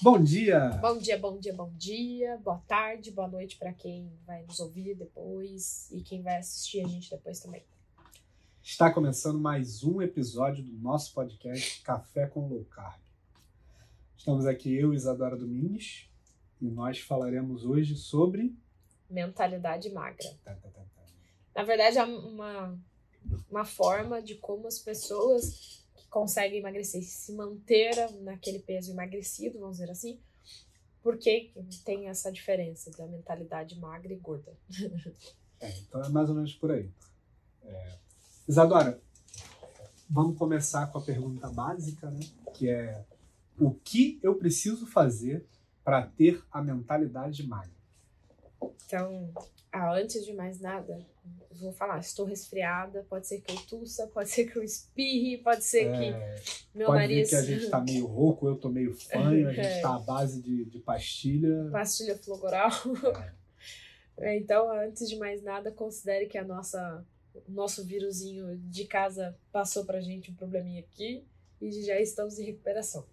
Bom dia! Bom dia, bom dia, bom dia. Boa tarde, boa noite para quem vai nos ouvir depois e quem vai assistir a gente depois também. Está começando mais um episódio do nosso podcast Café com Low Carb. Estamos aqui eu, Isadora Domingues, e nós falaremos hoje sobre Mentalidade magra. Tá, tá, tá, tá. Na verdade, é uma, uma forma de como as pessoas consegue emagrecer, se manter naquele peso emagrecido, vamos dizer assim, porque tem essa diferença da mentalidade magra e gorda. É, então é mais ou menos por aí. É... Isadora, vamos começar com a pergunta básica, né? Que é o que eu preciso fazer para ter a mentalidade magra? Então, ah, antes de mais nada, vou falar, estou resfriada, pode ser que eu tussa, pode ser que eu espirre, pode ser é, que meu pode nariz... Ver que a gente está meio rouco, eu tô meio fanho, a gente está à base de, de pastilha. Pastilha flogoral. É. então, antes de mais nada, considere que a nossa o nosso vírusinho de casa passou pra gente um probleminha aqui e já estamos em recuperação.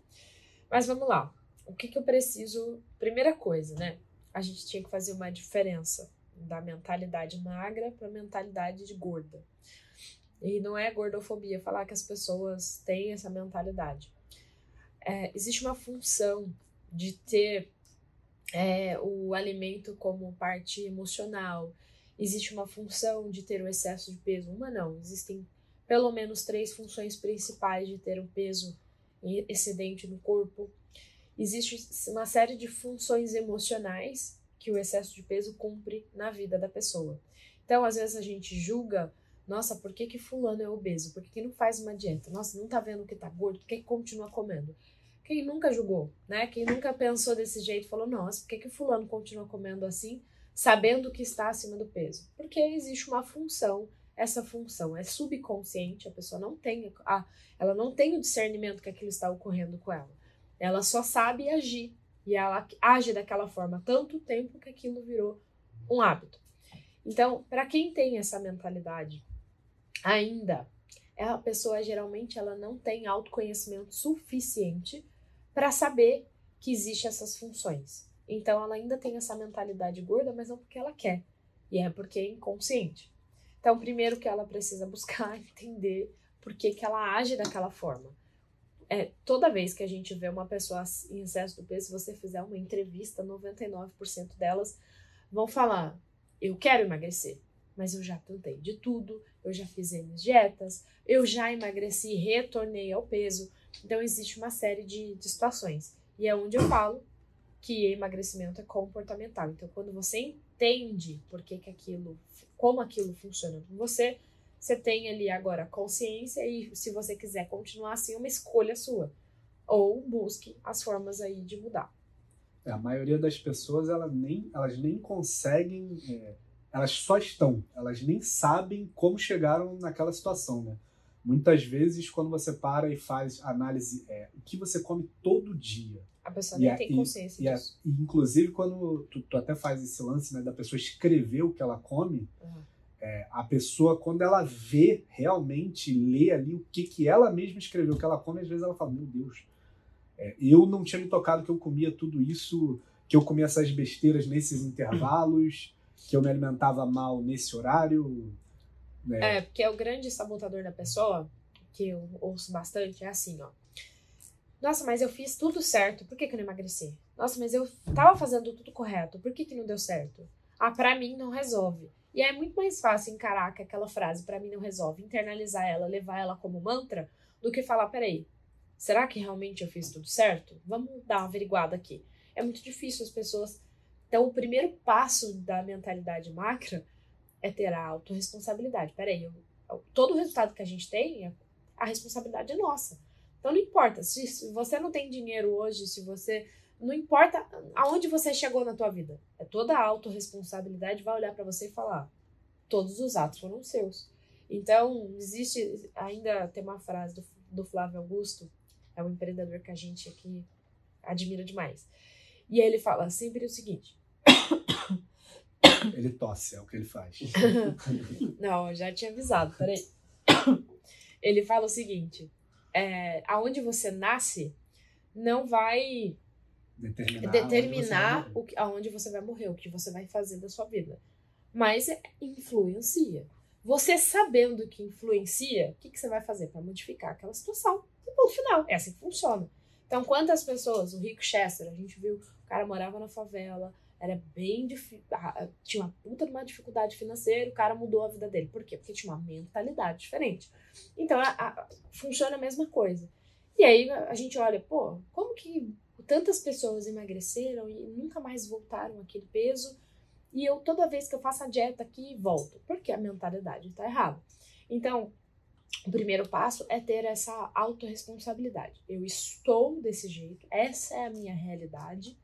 Mas vamos lá. O que, que eu preciso? Primeira coisa, né? A gente tinha que fazer uma diferença da mentalidade magra para mentalidade de gorda. E não é gordofobia falar que as pessoas têm essa mentalidade. É, existe uma função de ter é, o alimento como parte emocional. Existe uma função de ter o excesso de peso. Uma não. Existem pelo menos três funções principais de ter um peso excedente no corpo. Existe uma série de funções emocionais que o excesso de peso cumpre na vida da pessoa. Então, às vezes a gente julga, nossa, por que que fulano é obeso? Por que, que não faz uma dieta? Nossa, não tá vendo que tá gordo? Por que, que continua comendo? Quem nunca julgou, né? Quem nunca pensou desse jeito, falou, nossa, por que que fulano continua comendo assim, sabendo que está acima do peso? Porque existe uma função essa função é subconsciente, a pessoa não tem a, ela não tem o discernimento que aquilo está ocorrendo com ela. Ela só sabe agir e ela age daquela forma tanto tempo que aquilo virou um hábito. Então, para quem tem essa mentalidade ainda, a pessoa geralmente ela não tem autoconhecimento suficiente para saber que existem essas funções. Então, ela ainda tem essa mentalidade gorda, mas não porque ela quer, e é porque é inconsciente. Então, primeiro que ela precisa buscar entender por que, que ela age daquela forma é, toda vez que a gente vê uma pessoa em excesso do peso, se você fizer uma entrevista, 99% delas vão falar: Eu quero emagrecer, mas eu já tentei de tudo, eu já fiz minhas dietas, eu já emagreci, retornei ao peso. Então, existe uma série de, de situações. E é onde eu falo que emagrecimento é comportamental. Então, quando você entende por que, que aquilo, como aquilo funciona com você, você tem ali agora consciência e se você quiser continuar assim, é uma escolha sua. Ou busque as formas aí de mudar. É, a maioria das pessoas, ela nem, elas nem conseguem, é, elas só estão, elas nem sabem como chegaram naquela situação, né? Muitas vezes, quando você para e faz análise, é, o que você come todo dia. A pessoa nem tem consciência e, disso. E, inclusive, quando tu, tu, até faz esse lance né, da pessoa escrever o que ela come, uhum é, a pessoa, quando ela vê realmente, lê ali o que, que ela mesma escreveu, o que ela come, às vezes ela fala: Meu Deus, é, eu não tinha me tocado que eu comia tudo isso, que eu comia essas besteiras nesses intervalos, que eu me alimentava mal nesse horário. Né? É, porque é o grande sabotador da pessoa, que eu ouço bastante, é assim: ó. Nossa, mas eu fiz tudo certo, por que, que eu não emagreci? Nossa, mas eu tava fazendo tudo correto, por que, que não deu certo? Ah, pra mim não resolve. E é muito mais fácil encarar que aquela frase para mim não resolve, internalizar ela, levar ela como mantra, do que falar, peraí, será que realmente eu fiz tudo certo? Vamos dar uma averiguada aqui. É muito difícil as pessoas. Então, o primeiro passo da mentalidade macra é ter a autorresponsabilidade. Peraí, eu, todo o resultado que a gente tem, a responsabilidade é nossa. Então, não importa. Se, se você não tem dinheiro hoje, se você não importa aonde você chegou na tua vida. É toda a autorresponsabilidade vai olhar para você e falar: todos os atos foram seus. Então, existe ainda tem uma frase do, do Flávio Augusto, é um empreendedor que a gente aqui admira demais. E ele fala sempre o seguinte: Ele tosse, é o que ele faz. Não, eu já tinha avisado, peraí. Ele fala o seguinte: é, aonde você nasce não vai Determinar, determinar o que, aonde você vai morrer, o que você vai fazer da sua vida. Mas é, influencia. Você sabendo que influencia, o que, que você vai fazer para modificar aquela situação? E ponto final. É assim que funciona. Então, quantas pessoas, o Rico Chester, a gente viu, o cara morava na favela, era bem difícil, tinha uma puta de uma dificuldade financeira, o cara mudou a vida dele. Por quê? Porque tinha uma mentalidade diferente. Então, a, a, funciona a mesma coisa. E aí a gente olha, pô, como que tantas pessoas emagreceram e nunca mais voltaram aquele peso? E eu, toda vez que eu faço a dieta aqui, volto. Porque a mentalidade está errada. Então, o primeiro passo é ter essa autorresponsabilidade. Eu estou desse jeito, essa é a minha realidade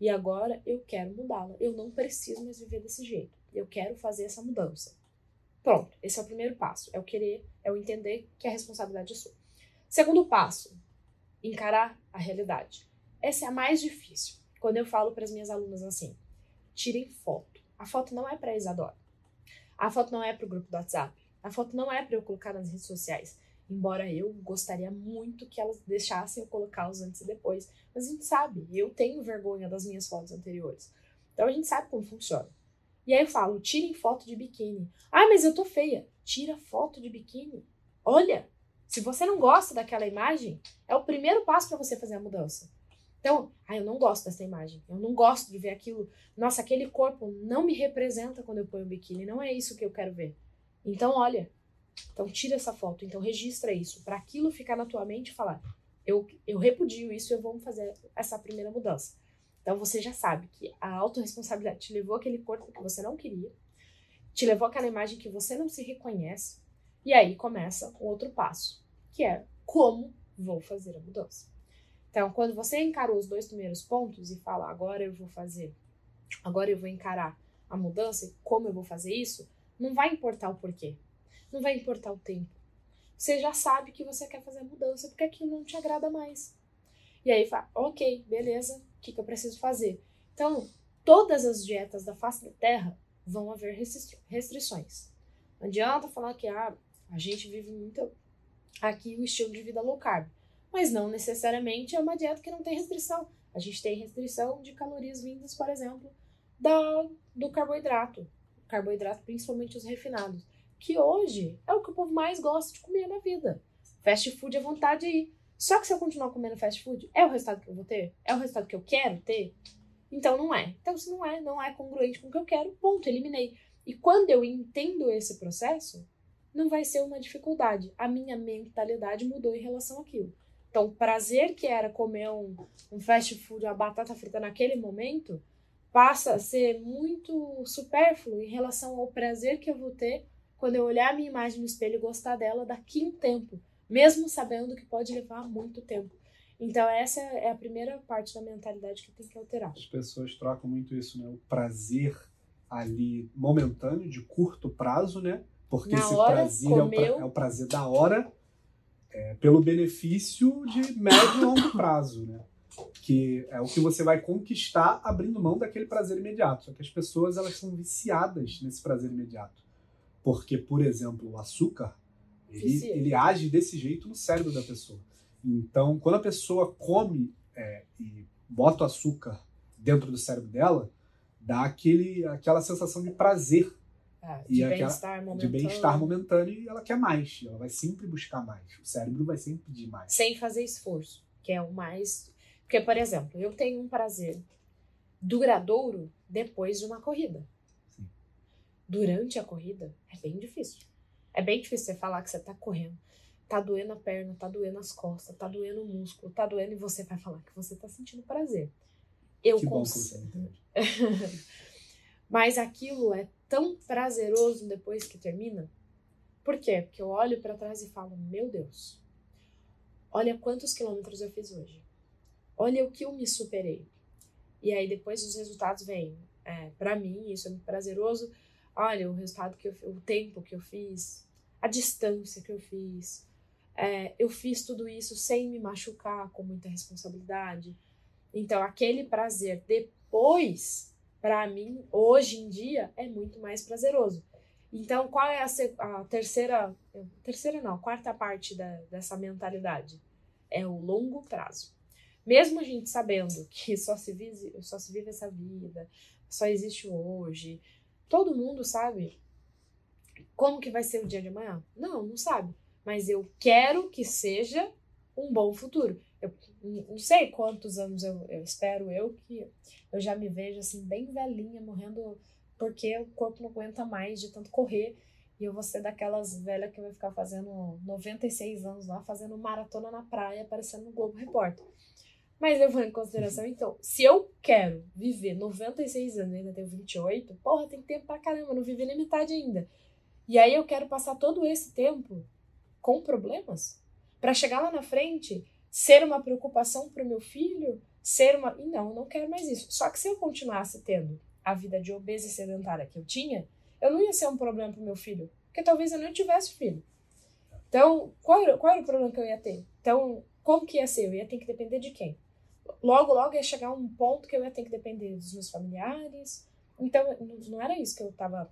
e agora eu quero mudá-la. Eu não preciso mais viver desse jeito. Eu quero fazer essa mudança. Pronto, esse é o primeiro passo. É o querer, é o entender que a responsabilidade é sua. Segundo passo, encarar a realidade. Essa é a mais difícil. Quando eu falo para as minhas alunas assim, tirem foto. A foto não é para a Isadora. A foto não é para o grupo do WhatsApp. A foto não é para eu colocar nas redes sociais. Embora eu gostaria muito que elas deixassem eu colocar os antes e depois. Mas a gente sabe, eu tenho vergonha das minhas fotos anteriores. Então a gente sabe como funciona. E aí eu falo, tirem foto de biquíni. Ah, mas eu tô feia. Tira foto de biquíni. Olha, se você não gosta daquela imagem, é o primeiro passo para você fazer a mudança. Então, ah, eu não gosto dessa imagem. Eu não gosto de ver aquilo. Nossa, aquele corpo não me representa quando eu ponho o biquíni. Não é isso que eu quero ver. Então, olha, então tira essa foto, então registra isso, para aquilo ficar na tua mente e falar, eu, eu repudio isso eu vou fazer essa primeira mudança. Então você já sabe que a autorresponsabilidade te levou aquele corpo que você não queria, te levou aquela imagem que você não se reconhece, e aí começa o outro passo, que é como vou fazer a mudança. Então, quando você encarou os dois primeiros pontos e fala, agora eu vou fazer, agora eu vou encarar a mudança, como eu vou fazer isso, não vai importar o porquê. Não vai importar o tempo. Você já sabe que você quer fazer a mudança porque aquilo não te agrada mais. E aí fala, ok, beleza, o que, que eu preciso fazer? Então, todas as dietas da face da terra vão haver restrições. Não adianta falar que ah, a gente vive muito aqui o estilo de vida low carb. Mas não necessariamente é uma dieta que não tem restrição. A gente tem restrição de calorias vindas, por exemplo, da, do carboidrato. Carboidrato, principalmente os refinados que hoje é o que o povo mais gosta de comer na vida. Fast food é vontade de ir. Só que se eu continuar comendo fast food, é o resultado que eu vou ter? É o resultado que eu quero ter? Então não é. Então se não é, não é congruente com o que eu quero, ponto, eliminei. E quando eu entendo esse processo, não vai ser uma dificuldade. A minha mentalidade mudou em relação àquilo. Então, o prazer que era comer um, um fast food, uma batata frita naquele momento, passa a ser muito supérfluo em relação ao prazer que eu vou ter quando eu olhar a minha imagem no espelho e gostar dela daqui um tempo, mesmo sabendo que pode levar muito tempo. Então, essa é a primeira parte da mentalidade que tem que alterar. As pessoas trocam muito isso, né? O prazer ali momentâneo, de curto prazo, né? Porque Na esse hora, prazer é pra, é o, prazer da hora, é, pelo benefício de médio e longo prazo, né? Que é o que você vai conquistar abrindo mão daquele prazer imediato. Só que as pessoas elas são viciadas nesse prazer imediato. Porque, por exemplo, o açúcar, ele, ele age desse jeito no cérebro da pessoa. Então, quando a pessoa come é, e bota o açúcar dentro do cérebro dela, dá aquele, aquela sensação de prazer. É, de bem-estar momentâneo. De bem-estar momentâneo e ela quer mais. Ela vai sempre buscar mais. O cérebro vai sempre pedir mais. Sem fazer esforço, que é o mais. Porque, por exemplo, eu tenho um prazer duradouro depois de uma corrida durante a corrida é bem difícil. É bem difícil você falar que você tá correndo. Tá doendo a perna, tá doendo as costas, tá doendo o músculo, tá doendo e você vai falar que você tá sentindo prazer. Eu consigo. Mas aquilo é tão prazeroso depois que termina. Por quê? Porque eu olho para trás e falo: Meu Deus, olha quantos quilômetros eu fiz hoje. Olha o que eu me superei. E aí depois os resultados vêm. É, para mim, isso é muito prazeroso olha o resultado que eu, o tempo que eu fiz, a distância que eu fiz. É, eu fiz tudo isso sem me machucar, com muita responsabilidade. Então, aquele prazer depois, para mim, hoje em dia, é muito mais prazeroso. Então, qual é a, a terceira, terceira não, quarta parte da, dessa mentalidade? É o longo prazo. Mesmo a gente sabendo que só se vive, só se vive essa vida, só existe o hoje, todo mundo sabe como que vai ser o dia de amanhã? Não, não sabe. Mas eu quero que seja um bom futuro. Eu não sei quantos anos eu, eu espero eu que eu já me vejo assim bem velhinha, morrendo porque o corpo não aguenta mais de tanto correr. E eu vou ser daquelas velhas que vai ficar fazendo 96 anos lá, fazendo maratona na praia, aparecendo no Globo Repórter. Mas levando em consideração, então, se eu quero viver 96 anos ainda tenho 28, porra, tem tempo pra caramba, não vivi nem metade ainda. E aí eu quero passar todo esse tempo com problemas para chegar lá na frente ser uma preocupação para o meu filho, ser uma. E não, não quero mais isso. Só que se eu continuasse tendo a vida de obesa e sedentária que eu tinha, eu não ia ser um problema para o meu filho, porque talvez eu não tivesse filho. Então, qual era, qual era o problema que eu ia ter? Então, como que ia ser? Eu ia ter que depender de quem? Logo, logo ia chegar um ponto que eu ia ter que depender dos meus familiares. Então, não era isso que eu estava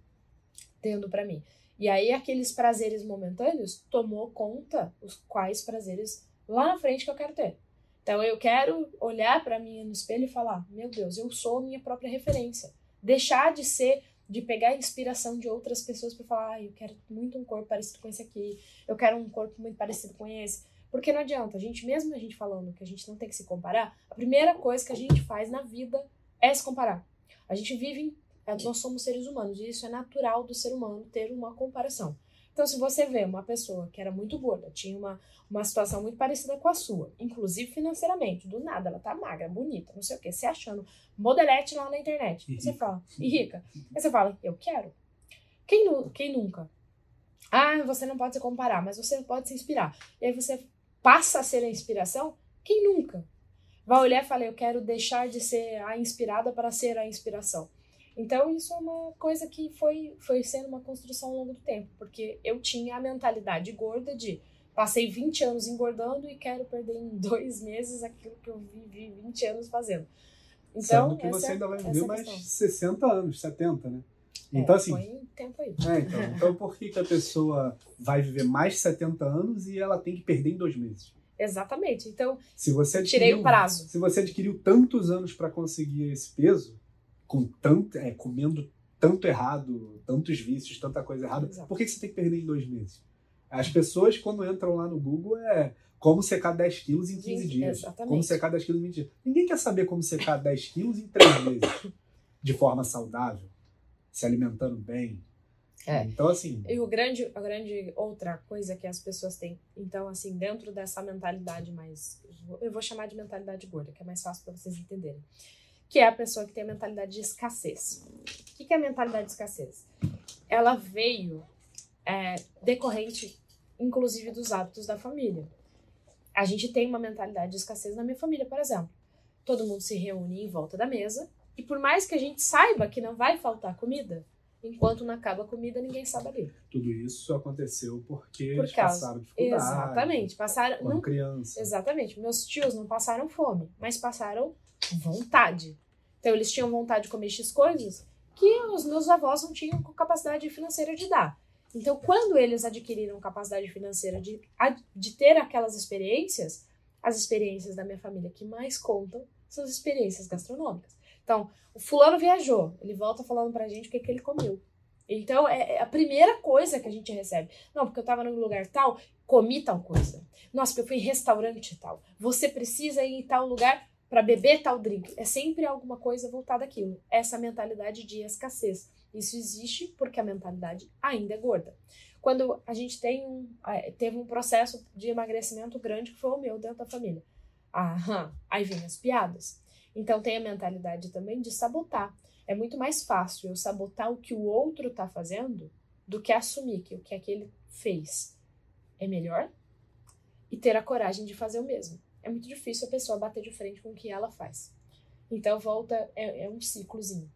tendo para mim. E aí aqueles prazeres momentâneos tomou conta os quais prazeres lá na frente que eu quero ter. Então eu quero olhar para mim no espelho e falar: "Meu Deus, eu sou minha própria referência". Deixar de ser de pegar inspiração de outras pessoas para falar: ah, "Eu quero muito um corpo parecido com esse aqui. Eu quero um corpo muito parecido com esse". Porque não adianta, a gente mesmo a gente falando que a gente não tem que se comparar, a primeira coisa que a gente faz na vida é se comparar. A gente vive nós somos seres humanos e isso é natural do ser humano ter uma comparação. Então, se você vê uma pessoa que era muito gorda, tinha uma, uma situação muito parecida com a sua, inclusive financeiramente, do nada, ela tá magra, bonita, não sei o que, se achando modelete lá na internet. E você fala, e rica. Aí você fala, eu quero. Quem, quem nunca? Ah, você não pode se comparar, mas você pode se inspirar. E aí você passa a ser a inspiração. Quem nunca? Vai olhar e falar, eu quero deixar de ser a inspirada para ser a inspiração. Então, isso é uma coisa que foi, foi sendo uma construção ao longo do tempo, porque eu tinha a mentalidade gorda de passei 20 anos engordando e quero perder em dois meses aquilo que eu vivi 20 anos fazendo. Então, Sendo que você é, ainda vai viver mais questão. 60 anos, 70, né? É, então, assim. Foi tempo aí. É, então, então, por que, que a pessoa vai viver mais 70 anos e ela tem que perder em dois meses? Exatamente. Então, se você tirei o prazo. Se você adquiriu tantos anos para conseguir esse peso, com tanto, é, comendo tanto errado, tantos vícios, tanta coisa errada, Exato. por que, você tem que perder em dois meses? As pessoas, quando entram lá no Google, é como secar 10 quilos em 15 dias. Exatamente. Como secar 10 quilos em 20 dias. Ninguém quer saber como secar 10 quilos em 3 meses. De forma saudável, se alimentando bem. É. Então, assim. E o grande, a grande outra coisa que as pessoas têm. Então, assim, dentro dessa mentalidade mais. Eu vou chamar de mentalidade gorda, que é mais fácil para vocês entenderem que é a pessoa que tem a mentalidade de escassez. O que é a mentalidade de escassez? Ela veio é, decorrente, inclusive, dos hábitos da família. A gente tem uma mentalidade de escassez na minha família, por exemplo. Todo mundo se reúne em volta da mesa e por mais que a gente saiba que não vai faltar comida, enquanto não acaba a comida, ninguém sabe ali. Tudo isso aconteceu porque por eles causa, passaram dificuldade. Exatamente, passaram quando não, criança. Exatamente. Meus tios não passaram fome, mas passaram vontade. Então, eles tinham vontade de comer X coisas que os meus avós não tinham capacidade financeira de dar. Então, quando eles adquiriram capacidade financeira de, de ter aquelas experiências, as experiências da minha família que mais contam são as experiências gastronômicas. Então, o fulano viajou, ele volta falando pra gente o que, que ele comeu. Então, é, é a primeira coisa que a gente recebe. Não, porque eu tava num lugar tal, comi tal coisa. Nossa, porque eu fui em restaurante tal. Você precisa ir em tal lugar para beber tal drink. É sempre alguma coisa voltada àquilo. Essa mentalidade de escassez. Isso existe porque a mentalidade ainda é gorda. Quando a gente tem um, teve um processo de emagrecimento grande, que foi o meu dentro da família. Aham, aí vem as piadas. Então tem a mentalidade também de sabotar. É muito mais fácil eu sabotar o que o outro está fazendo do que assumir que o que aquele fez é melhor e ter a coragem de fazer o mesmo é muito difícil a pessoa bater de frente com o que ela faz. Então, volta, é, é um ciclozinho.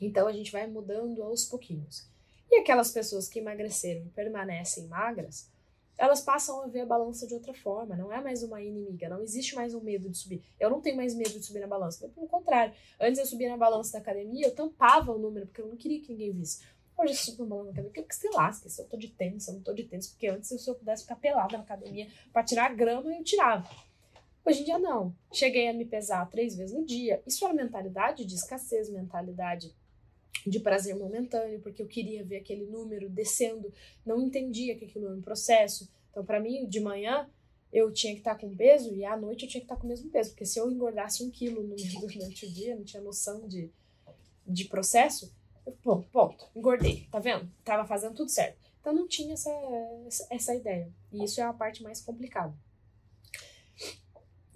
Então, a gente vai mudando aos pouquinhos. E aquelas pessoas que emagreceram e permanecem magras, elas passam a ver a balança de outra forma. Não é mais uma inimiga, não existe mais um medo de subir. Eu não tenho mais medo de subir na balança. Pelo contrário, antes eu subia na balança da academia, eu tampava o número, porque eu não queria que ninguém visse. Hoje eu subo na balança da academia, que se lasque, se eu tô de tênis, se eu não tô de tênis, porque antes, se eu pudesse ficar pelada na academia para tirar a grama, eu tirava. Hoje em dia, não. Cheguei a me pesar três vezes no dia. Isso era mentalidade de escassez, mentalidade de prazer momentâneo, porque eu queria ver aquele número descendo, não entendia que aquilo era um processo. Então, para mim, de manhã, eu tinha que estar com peso e à noite eu tinha que estar com o mesmo peso, porque se eu engordasse um quilo no, durante o dia, não tinha noção de, de processo, bom, ponto, engordei, tá vendo? Tava fazendo tudo certo. Então não tinha essa, essa ideia. E isso é a parte mais complicada.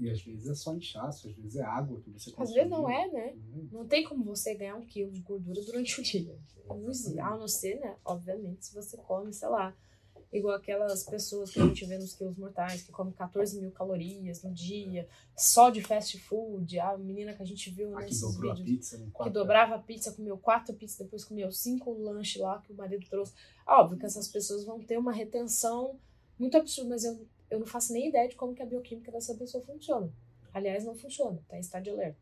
E às vezes é só inchaço, às vezes é água que você Às vezes não é, né? Uhum. Não tem como você ganhar um quilo de gordura durante o dia. Não existe. A não ser, né? Obviamente, se você come, sei lá, igual aquelas pessoas que a gente vê nos quilos mortais, que comem 14 mil calorias no dia, só de fast food. A menina que a gente viu ah, nesses que vídeos. Pizza, que dobrava a pizza, comeu quatro pizzas, depois comeu cinco lanches lá que o marido trouxe. Óbvio que essas pessoas vão ter uma retenção muito absurda, mas eu eu não faço nem ideia de como que a bioquímica dessa pessoa funciona. Aliás, não funciona, tá em estado de alerta.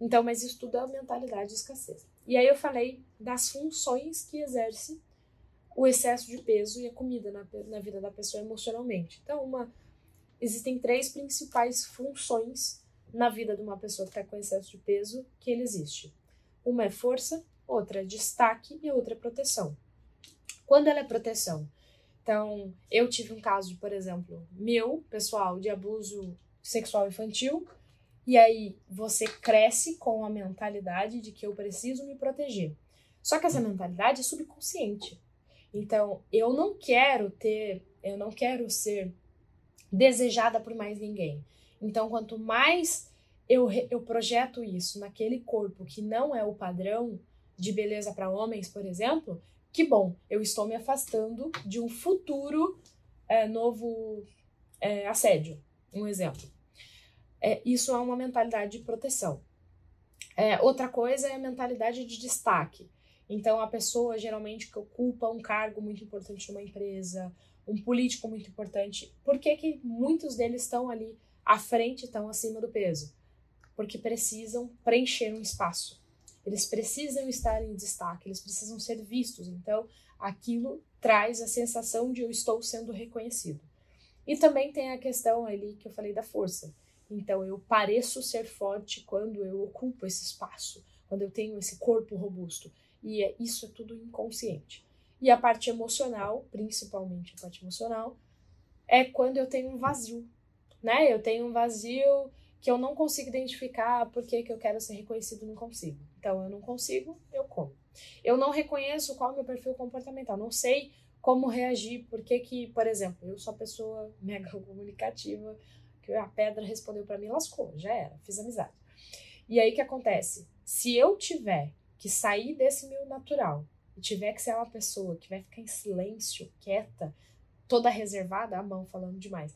Então, mas isso tudo é a mentalidade de escassez. E aí eu falei das funções que exerce o excesso de peso e a comida na, na vida da pessoa emocionalmente. Então, uma, existem três principais funções na vida de uma pessoa que está com excesso de peso que ele existe. Uma é força, outra é destaque e outra é proteção. Quando ela é proteção, então, eu tive um caso, por exemplo, meu, pessoal, de abuso sexual infantil, e aí você cresce com a mentalidade de que eu preciso me proteger. Só que essa mentalidade é subconsciente. Então, eu não quero ter, eu não quero ser desejada por mais ninguém. Então, quanto mais eu, eu projeto isso naquele corpo que não é o padrão de beleza para homens, por exemplo, que bom, eu estou me afastando de um futuro é, novo é, assédio. Um exemplo. É, isso é uma mentalidade de proteção. É, outra coisa é a mentalidade de destaque. Então, a pessoa geralmente que ocupa um cargo muito importante numa empresa, um político muito importante, por que, que muitos deles estão ali à frente, estão acima do peso? Porque precisam preencher um espaço. Eles precisam estar em destaque, eles precisam ser vistos. Então, aquilo traz a sensação de eu estou sendo reconhecido. E também tem a questão ali que eu falei da força. Então, eu pareço ser forte quando eu ocupo esse espaço, quando eu tenho esse corpo robusto. E é, isso é tudo inconsciente. E a parte emocional, principalmente a parte emocional, é quando eu tenho um vazio, né? Eu tenho um vazio que eu não consigo identificar por que, que eu quero ser reconhecido, não consigo. Então, eu não consigo, eu como. Eu não reconheço qual é o meu perfil comportamental, não sei como reagir, porque que, por exemplo, eu sou a pessoa mega comunicativa, que a pedra respondeu para mim, lascou, já era, fiz amizade. E aí o que acontece? Se eu tiver que sair desse meu natural e tiver que ser uma pessoa que vai ficar em silêncio, quieta, toda reservada, a mão falando demais,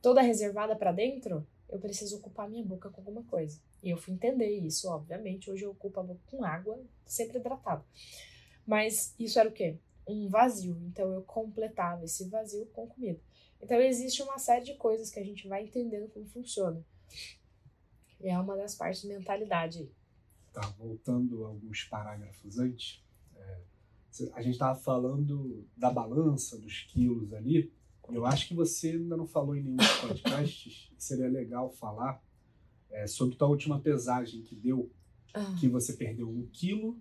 toda reservada para dentro, eu preciso ocupar minha boca com alguma coisa. E eu fui entender isso, obviamente. Hoje eu ocupo a boca com água, sempre hidratada. Mas isso era o quê? Um vazio. Então eu completava esse vazio com comida. Então existe uma série de coisas que a gente vai entendendo como funciona. E é uma das partes de mentalidade. Tá, voltando alguns parágrafos antes. É, a gente estava falando da balança, dos quilos ali. Eu acho que você ainda não falou em nenhum podcast, seria legal falar é, sobre tua última pesagem que deu, ah. que você perdeu um quilo.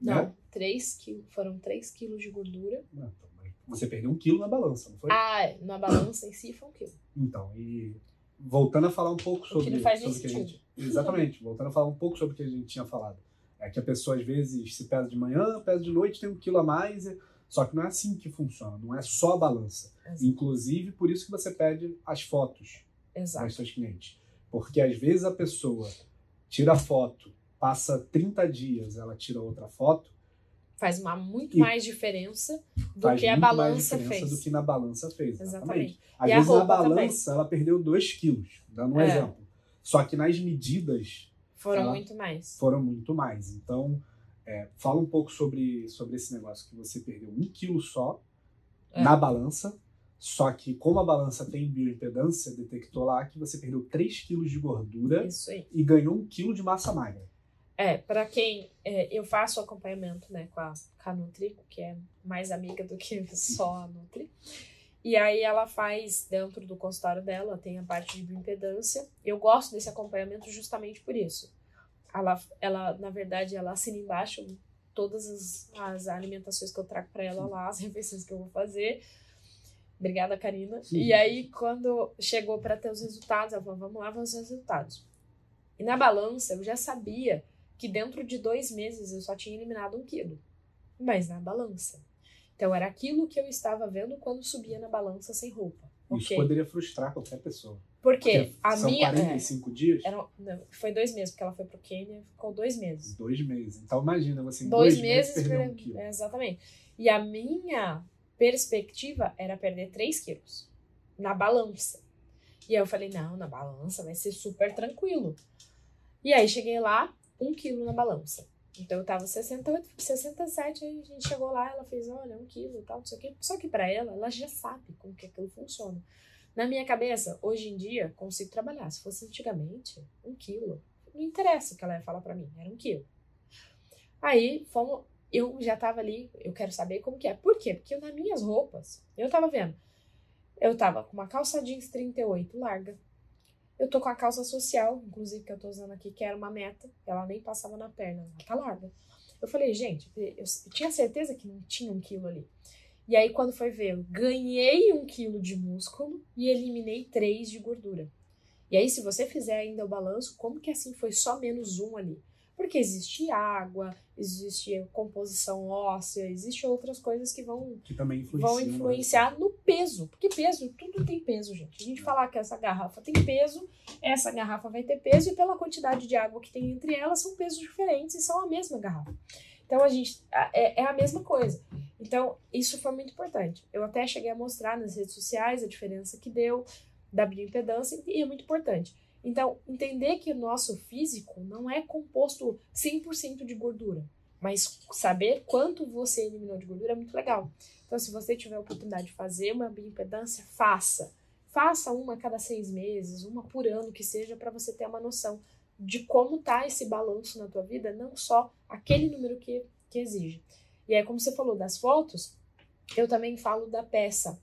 Não, né? três quilos. Foram três quilos de gordura. Não, então, você perdeu um quilo na balança, não foi? Ah, na balança em si foi um quilo. Então, e voltando a falar um pouco sobre, o que faz sobre que a gente. Exatamente, voltando a falar um pouco sobre o que a gente tinha falado. É que a pessoa às vezes se pesa de manhã, pesa de noite, tem um quilo a mais. E só que não é assim que funciona, não é só a balança. Exato. Inclusive, por isso que você pede as fotos Exato. das suas clientes. Porque às vezes a pessoa tira a foto, passa 30 dias, ela tira outra foto. Faz uma muito mais diferença do que a balança fez. do que na balança fez. Exatamente. exatamente. Às e vezes na balança também. ela perdeu 2 quilos, dando um é. exemplo. Só que nas medidas. Foram muito mais. Foram muito mais. Então, é, fala um pouco sobre, sobre esse negócio que você perdeu um quilo só é. na balança, só que como a balança tem bioimpedância, detectou lá que você perdeu 3 quilos de gordura e ganhou um quilo de massa magra. É, para quem é, eu faço acompanhamento né, com, a, com a Nutri, que é mais amiga do que só a Nutri. E aí ela faz dentro do consultório dela, tem a parte de bioimpedância. Eu gosto desse acompanhamento justamente por isso. Ela, ela na verdade, ela assina embaixo todas as, as alimentações que eu trago para ela lá, as refeições que eu vou fazer. Obrigada, Karina. Sim. E aí, quando chegou para ter os resultados, ela falou: vamos lá, vamos ver os resultados. E na balança, eu já sabia que dentro de dois meses eu só tinha eliminado um quilo. Mas na balança. Então, era aquilo que eu estava vendo quando subia na balança sem roupa. Isso okay. poderia frustrar qualquer pessoa. Porque, porque a são minha. 45 é, dias? Era, não, foi dois meses, porque ela foi pro Quênia, ficou dois meses. Dois meses. Então imagina você em dois, dois meses, meses perder um quilo. É, exatamente. E a minha perspectiva era perder 3 quilos na balança. E aí eu falei, não, na balança vai ser super tranquilo. E aí cheguei lá, 1 um quilo na balança. Então eu tava 68, 67, aí a gente chegou lá, ela fez, olha, um quilo e tal, não sei o quê. Só que pra ela, ela já sabe como que aquilo funciona. Na minha cabeça, hoje em dia, consigo trabalhar. Se fosse antigamente, um quilo. Não interessa o que ela ia falar pra mim, era um quilo. Aí, fomos, eu já tava ali, eu quero saber como que é. Por quê? Porque nas minhas roupas, eu tava vendo, eu tava com uma calça jeans 38 larga, eu tô com a calça social, inclusive que eu tô usando aqui, que era uma meta. Ela nem passava na perna, ela tá larga. Eu falei, gente, eu, tinha certeza que não tinha um quilo ali. E aí, quando foi ver, eu ganhei um quilo de músculo e eliminei três de gordura. E aí, se você fizer ainda o balanço, como que assim foi só menos um ali? Porque existe água, existe composição óssea, existe outras coisas que vão, que também vão né? influenciar no peso. Porque peso, tudo tem peso, gente. A gente falar que essa garrafa tem peso, essa garrafa vai ter peso, e pela quantidade de água que tem entre elas, são pesos diferentes e são a mesma garrafa. Então a gente é, é a mesma coisa. Então, isso foi muito importante. Eu até cheguei a mostrar nas redes sociais a diferença que deu da bioimpedância, e é muito importante. Então, entender que o nosso físico não é composto 100% de gordura, mas saber quanto você eliminou de gordura é muito legal. Então, se você tiver a oportunidade de fazer uma bioimpedância, faça. Faça uma a cada seis meses, uma por ano que seja, para você ter uma noção de como tá esse balanço na tua vida, não só aquele número que, que exige. E aí, como você falou das fotos, eu também falo da peça.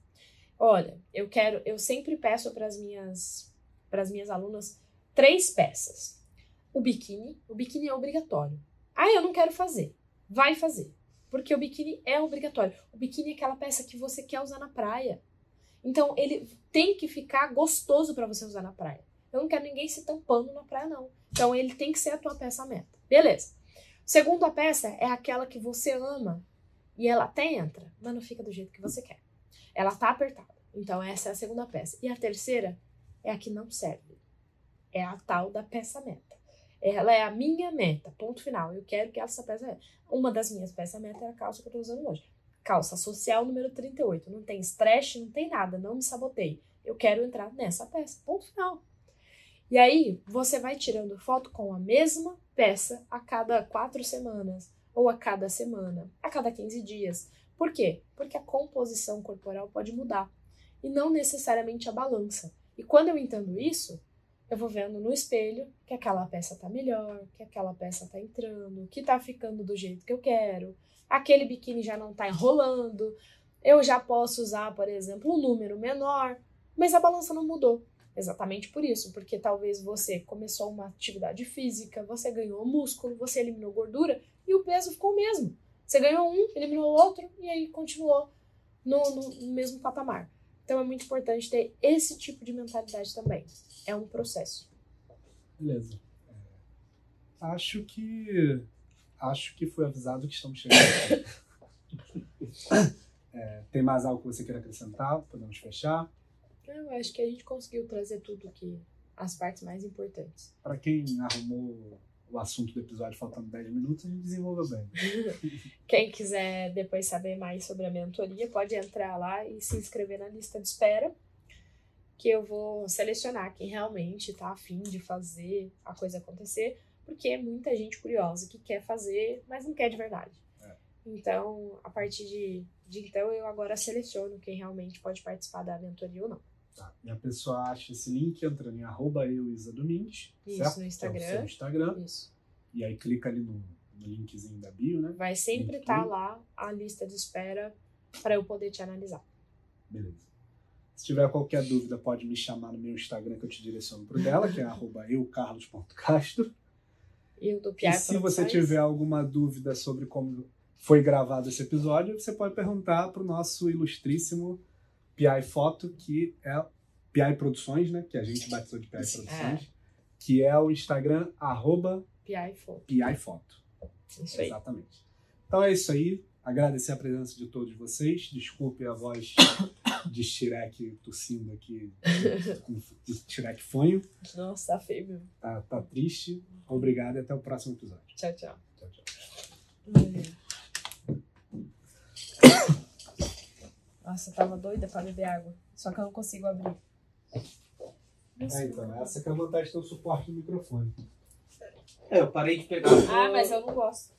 Olha, eu quero, eu sempre peço para as minhas para as minhas alunas três peças. O biquíni, o biquíni é obrigatório. Ah, eu não quero fazer. Vai fazer. Porque o biquíni é obrigatório. O biquíni é aquela peça que você quer usar na praia. Então, ele tem que ficar gostoso para você usar na praia. Eu não quero ninguém se tampando na praia, não. Então, ele tem que ser a tua peça meta. Beleza. Segunda peça é aquela que você ama e ela até entra, mas não fica do jeito que você quer. Ela tá apertada. Então, essa é a segunda peça. E a terceira é a que não serve. É a tal da peça meta. Ela é a minha meta, ponto final. Eu quero que essa peça. Uma das minhas peças meta é a calça que eu tô usando hoje. Calça social número 38. Não tem stretch, não tem nada, não me sabotei. Eu quero entrar nessa peça, ponto final. E aí, você vai tirando foto com a mesma peça a cada quatro semanas, ou a cada semana, a cada 15 dias. Por quê? Porque a composição corporal pode mudar e não necessariamente a balança. E quando eu entendo isso, eu vou vendo no espelho que aquela peça tá melhor, que aquela peça tá entrando, que tá ficando do jeito que eu quero, aquele biquíni já não tá enrolando, eu já posso usar, por exemplo, um número menor, mas a balança não mudou. Exatamente por isso, porque talvez você começou uma atividade física, você ganhou músculo, você eliminou gordura e o peso ficou o mesmo. Você ganhou um, eliminou o outro e aí continuou no, no mesmo patamar. Então é muito importante ter esse tipo de mentalidade também. É um processo. Beleza. É, acho que acho que foi avisado que estamos chegando. é, tem mais algo que você queira acrescentar? Podemos fechar? Eu acho que a gente conseguiu trazer tudo que as partes mais importantes. Para quem arrumou o assunto do episódio faltando 10 minutos, a gente desenvolveu bem. Quem quiser depois saber mais sobre a mentoria, pode entrar lá e se inscrever na lista de espera, que eu vou selecionar quem realmente está afim de fazer a coisa acontecer, porque é muita gente curiosa que quer fazer, mas não quer de verdade. É. Então, a partir de, de então, eu agora seleciono quem realmente pode participar da mentoria ou não. Tá. E a pessoa acha esse link entrando em arroba Domingues, Isso, certo? no Instagram. É o seu Instagram. Isso. E aí clica ali no, no linkzinho da bio, né? Vai sempre estar tá lá a lista de espera para eu poder te analisar. Beleza. tiver qualquer dúvida, pode me chamar no meu Instagram que eu te direciono pro dela, que é eucarlos.castro. E eu do E se você tiver alguma dúvida sobre como foi gravado esse episódio, você pode perguntar pro nosso ilustríssimo PI Foto, que é PI Produções, né? Que a gente batizou de PI Isso, Produções, que é o Instagram arroba e Foto. PI Foto. Isso aí. Exatamente. Então é isso aí. Agradecer a presença de todos vocês. Desculpe a voz de Shrek tossindo aqui, de Shrek fanho. Nossa, tá feio mesmo. Tá, tá triste. Obrigado e até o próximo episódio. Tchau, tchau. Tchau, tchau. Nossa, eu tava doida pra beber água. Só que eu não consigo abrir. É, então, essa que é a vantagem do suporte do microfone. É, eu parei de pegar. Ah, mas eu não gosto.